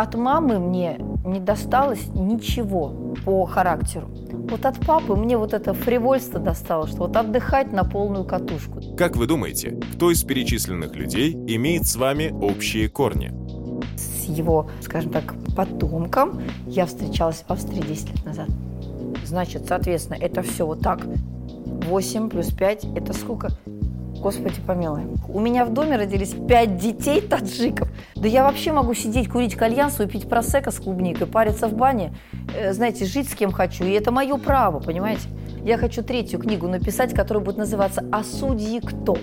От мамы мне не досталось ничего по характеру. Вот от папы мне вот это фривольство досталось, что вот отдыхать на полную катушку. Как вы думаете, кто из перечисленных людей имеет с вами общие корни? С его, скажем так, потомком я встречалась в Австрии 10 лет назад. Значит, соответственно, это все вот так. 8 плюс 5 – это сколько? Господи помилуй. У меня в доме родились пять детей таджиков. Да я вообще могу сидеть, курить кальян, свой, пить просека с клубникой, париться в бане, э, знаете, жить с кем хочу. И это мое право, понимаете? Я хочу третью книгу написать, которая будет называться «А судьи кто?».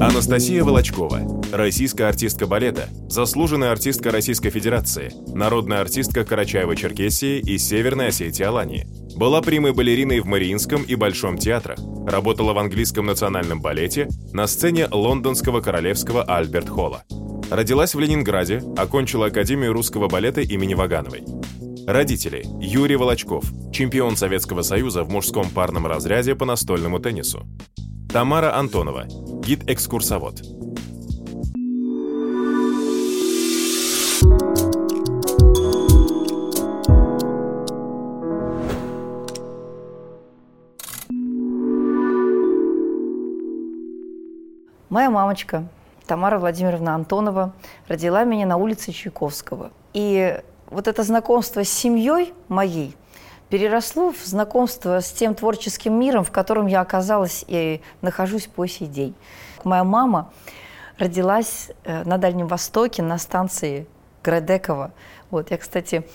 Анастасия Волочкова, российская артистка балета, заслуженная артистка Российской Федерации, народная артистка Карачаева-Черкесии и Северной Осетии Алании. Была прямой балериной в Мариинском и Большом театрах, работала в английском национальном балете на сцене лондонского королевского Альберт Холла. Родилась в Ленинграде, окончила Академию русского балета имени Вагановой. Родители – Юрий Волочков, чемпион Советского Союза в мужском парном разряде по настольному теннису. Тамара Антонова, гид-экскурсовод. Моя мамочка, Тамара Владимировна Антонова, родила меня на улице Чайковского. И вот это знакомство с семьей моей – переросло в знакомство с тем творческим миром, в котором я оказалась и нахожусь по сей день. Моя мама родилась э, на Дальнем Востоке на станции Градекова. Вот, я, кстати,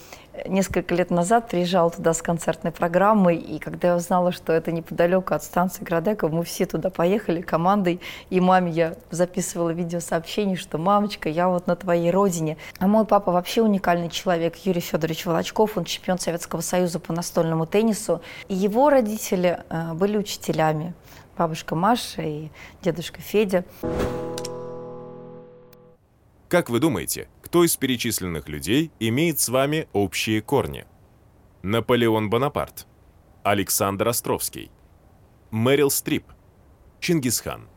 несколько лет назад приезжала туда с концертной программой, и когда я узнала, что это неподалеку от станции Градекова, мы все туда поехали командой, и маме я записывала видеосообщение, что «мамочка, я вот на твоей родине». А мой папа вообще уникальный человек, Юрий Федорович Волочков, он чемпион Советского Союза по настольному теннису, и его родители э, были учителями, бабушка Маша и дедушка Федя. Как вы думаете, кто из перечисленных людей имеет с вами общие корни? Наполеон Бонапарт, Александр Островский, Мэрил Стрип, Чингисхан.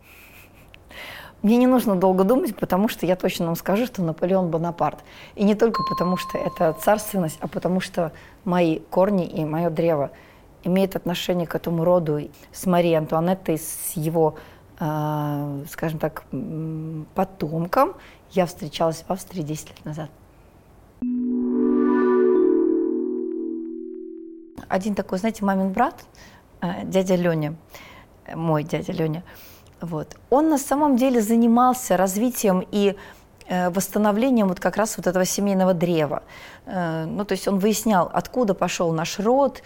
Мне не нужно долго думать, потому что я точно вам скажу, что Наполеон Бонапарт. И не только потому, что это царственность, а потому что мои корни и мое древо имеют отношение к этому роду с Марией Антуанеттой, с его, скажем так, потомком я встречалась в Австрии 10 лет назад. Один такой, знаете, мамин брат, э, дядя Леня, э, мой дядя Леня, вот, он на самом деле занимался развитием и э, восстановлением вот как раз вот этого семейного древа. Ну, то есть он выяснял, откуда пошел наш род,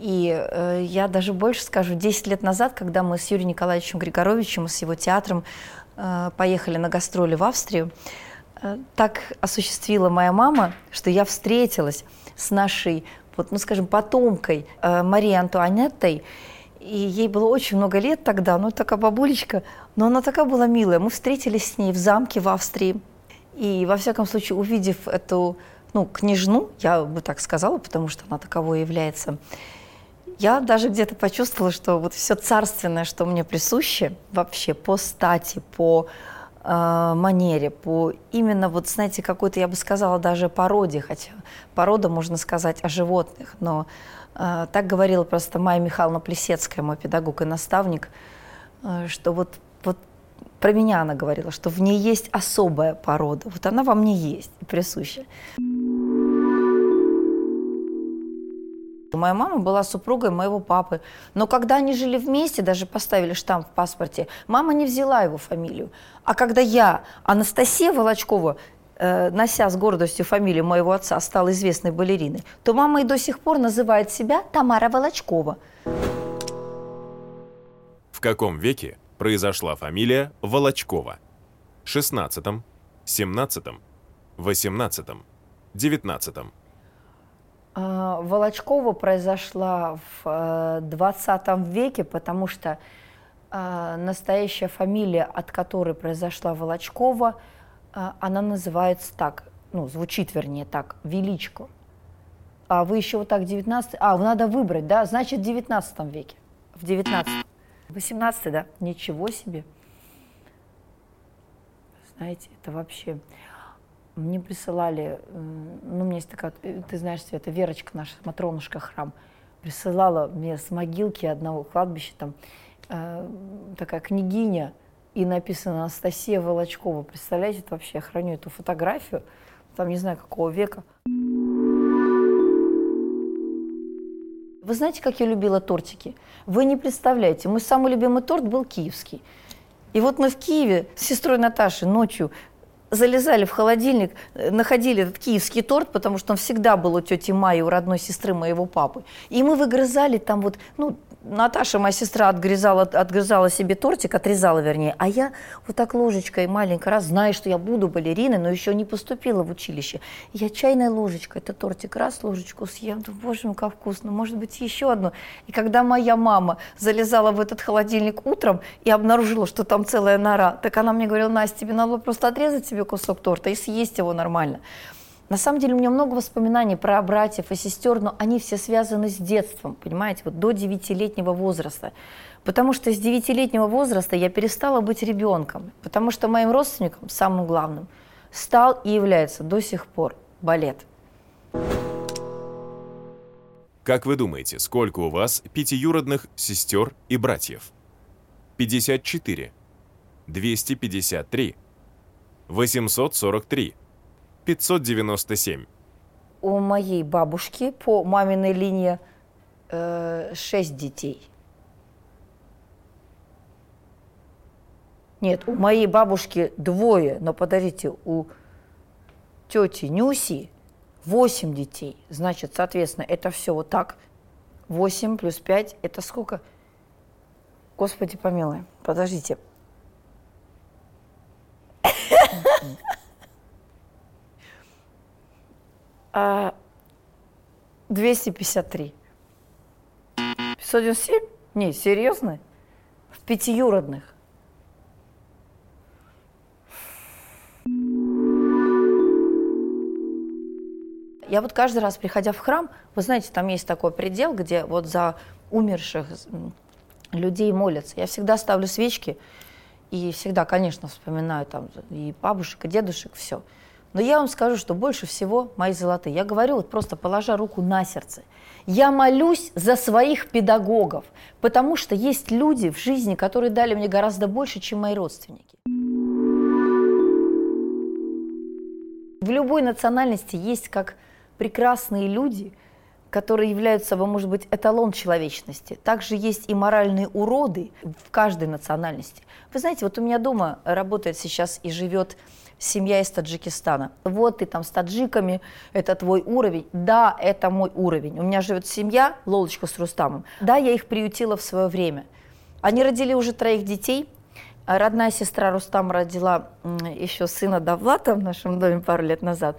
и я даже больше скажу, 10 лет назад, когда мы с Юрием Николаевичем Григоровичем, с его театром Э, поехали на гастроли в Австрию, э, так осуществила моя мама, что я встретилась с нашей, вот, ну, скажем, потомкой э, Марией Антуанеттой, и ей было очень много лет тогда, ну, такая бабулечка, но она такая была милая. Мы встретились с ней в замке в Австрии, и, во всяком случае, увидев эту, ну, княжну, я бы так сказала, потому что она таковой является, я даже где-то почувствовала, что вот все царственное, что мне присуще вообще по стати, по э, манере, по именно вот, знаете, какой-то, я бы сказала, даже породе, хотя порода, можно сказать, о животных, но э, так говорила просто Майя Михайловна Плесецкая, мой педагог и наставник, э, что вот, вот про меня она говорила, что в ней есть особая порода, вот она во мне есть, присуща. Моя мама была супругой моего папы, но когда они жили вместе, даже поставили штамп в паспорте, мама не взяла его фамилию. А когда я, Анастасия Волочкова, э, нося с гордостью фамилию моего отца, стала известной балериной, то мама и до сих пор называет себя Тамара Волочкова. В каком веке произошла фамилия Волочкова? 16, 17, 18, 19? А, Волочкова произошла в 20 э, веке, потому что а, настоящая фамилия, от которой произошла Волочкова, а, она называется так, ну, звучит вернее так, Величко. А вы еще вот так 19... А, надо выбрать, да? Значит, в 19 веке. В 19 18 да? Ничего себе. знаете, это вообще... Мне присылали, ну, у меня есть такая, э, ты знаешь, Света, Верочка наша, Матронушка храм, присылала мне с могилки одного кладбища, там, э, такая княгиня, и написано Анастасия Волочкова. Представляете, это вообще, я храню эту фотографию, там не знаю какого века. Вы знаете, как я любила тортики? Вы не представляете, мой самый любимый торт был киевский. И вот мы в Киеве с сестрой Наташей ночью залезали в холодильник, э, находили этот киевский торт, потому что он всегда был у тети Майи, у родной сестры моего папы. И мы выгрызали там вот, ну, Наташа, моя сестра, отгрызала, отгрызала себе тортик, отрезала, вернее, а я вот так ложечкой маленько раз, зная, что я буду балериной, но еще не поступила в училище. Я чайной ложечкой этот тортик раз, ложечку съем, думаю, боже мой, как вкусно, может быть, еще одну. И когда моя мама залезала в этот холодильник утром и обнаружила, что там целая нора, так она мне говорила, Настя, тебе надо было просто отрезать себе кусок торта и съесть его нормально. На самом деле у меня много воспоминаний про братьев и сестер, но они все связаны с детством, понимаете, вот до девятилетнего возраста. Потому что с девятилетнего возраста я перестала быть ребенком, потому что моим родственником, самым главным, стал и является до сих пор балет. Как вы думаете, сколько у вас пятиюродных сестер и братьев? 54, 253, 843, 597. У моей бабушки по маминой линии э, шесть детей. Нет, у моей бабушки двое, но подождите, у тети Нюси восемь детей. Значит, соответственно, это все вот так. восемь плюс пять это сколько? Господи помилуй, подождите. 253. 597? Не, серьезно? В пятиюродных. Я вот каждый раз, приходя в храм, вы знаете, там есть такой предел, где вот за умерших людей молятся. Я всегда ставлю свечки и всегда, конечно, вспоминаю там и бабушек, и дедушек, все. Но я вам скажу, что больше всего мои золотые. Я говорю, вот просто положа руку на сердце. Я молюсь за своих педагогов, потому что есть люди в жизни, которые дали мне гораздо больше, чем мои родственники. В любой национальности есть как прекрасные люди, которые являются собой, может быть, эталон человечности. Также есть и моральные уроды в каждой национальности. Вы знаете, вот у меня дома работает сейчас и живет семья из Таджикистана. Вот ты там с таджиками, это твой уровень. Да, это мой уровень. У меня живет семья, Лолочка с Рустамом. Да, я их приютила в свое время. Они родили уже троих детей. Родная сестра Рустам родила еще сына Давлата в нашем доме пару лет назад.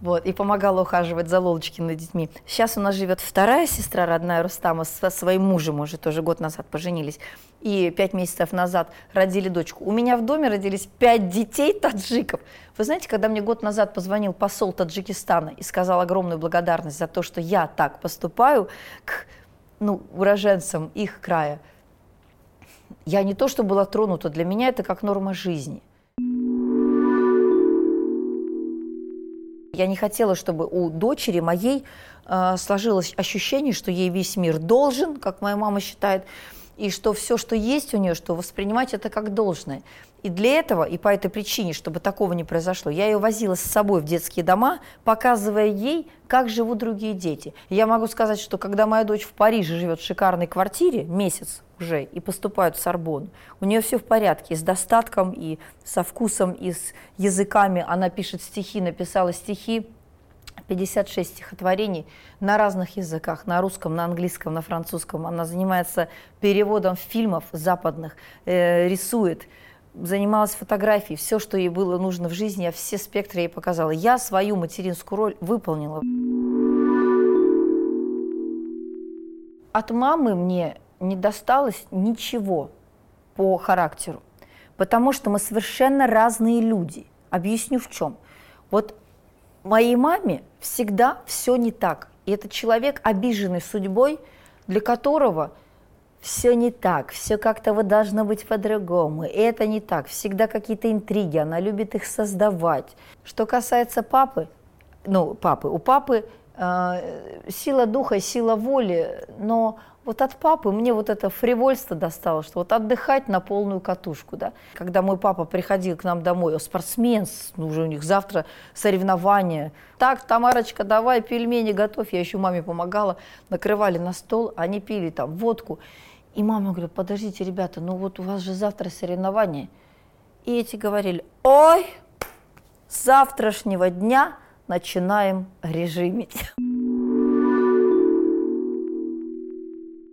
Вот, и помогала ухаживать за Лолочкиными детьми. Сейчас у нас живет вторая сестра родная Рустама со своим мужем, уже тоже год назад поженились. И пять месяцев назад родили дочку. У меня в доме родились пять детей таджиков. Вы знаете, когда мне год назад позвонил посол Таджикистана и сказал огромную благодарность за то, что я так поступаю к ну, уроженцам их края, я не то что была тронута, для меня это как норма жизни. Я не хотела, чтобы у дочери моей э, сложилось ощущение, что ей весь мир должен, как моя мама считает, и что все, что есть у нее, что воспринимать это как должное. И для этого, и по этой причине, чтобы такого не произошло, я ее возила с собой в детские дома, показывая ей, как живут другие дети. Я могу сказать, что когда моя дочь в Париже живет в шикарной квартире, месяц уже, и поступает в Сорбон, у нее все в порядке, и с достатком, и со вкусом, и с языками. Она пишет стихи, написала стихи, 56 стихотворений на разных языках, на русском, на английском, на французском. Она занимается переводом фильмов западных, э, рисует занималась фотографией, все, что ей было нужно в жизни, я все спектры ей показала. Я свою материнскую роль выполнила. От мамы мне не досталось ничего по характеру, потому что мы совершенно разные люди. Объясню в чем. Вот моей маме всегда все не так. И это человек, обиженный судьбой, для которого все не так, все как-то вот должно быть по-другому, и это не так, всегда какие-то интриги, она любит их создавать. Что касается папы, ну, папы, у папы сила духа сила воли, но вот от папы мне вот это фривольство достало, что вот отдыхать на полную катушку, да. Когда мой папа приходил к нам домой, о, спортсмен, ну, уже у них завтра соревнования. Так, Тамарочка, давай пельмени готовь. Я еще маме помогала, накрывали на стол, они пили там водку. И мама говорит, подождите, ребята, ну вот у вас же завтра соревнования. И эти говорили, ой, с завтрашнего дня начинаем режимить.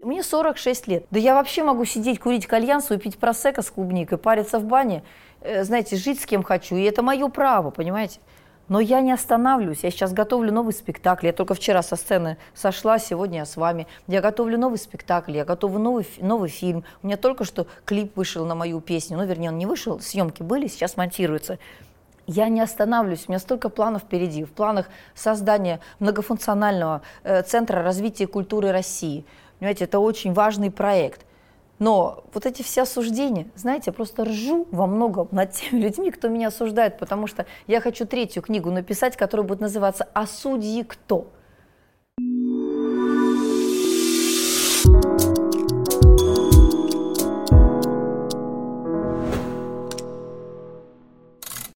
Мне 46 лет. Да я вообще могу сидеть, курить кальянсу и просека с клубникой, париться в бане, э, знаете, жить с кем хочу. И это мое право, понимаете? Но я не останавливаюсь. Я сейчас готовлю новый спектакль. Я только вчера со сцены сошла, сегодня я с вами. Я готовлю новый спектакль, я готовлю новый, новый фильм. У меня только что клип вышел на мою песню. Ну, вернее, он не вышел, съемки были, сейчас монтируются. Я не останавливаюсь, у меня столько планов впереди. В планах создания многофункционального э, центра развития культуры России. Понимаете, это очень важный проект. Но вот эти все осуждения, знаете, я просто ржу во многом над теми людьми, кто меня осуждает, потому что я хочу третью книгу написать, которая будет называться «А судьи кто?».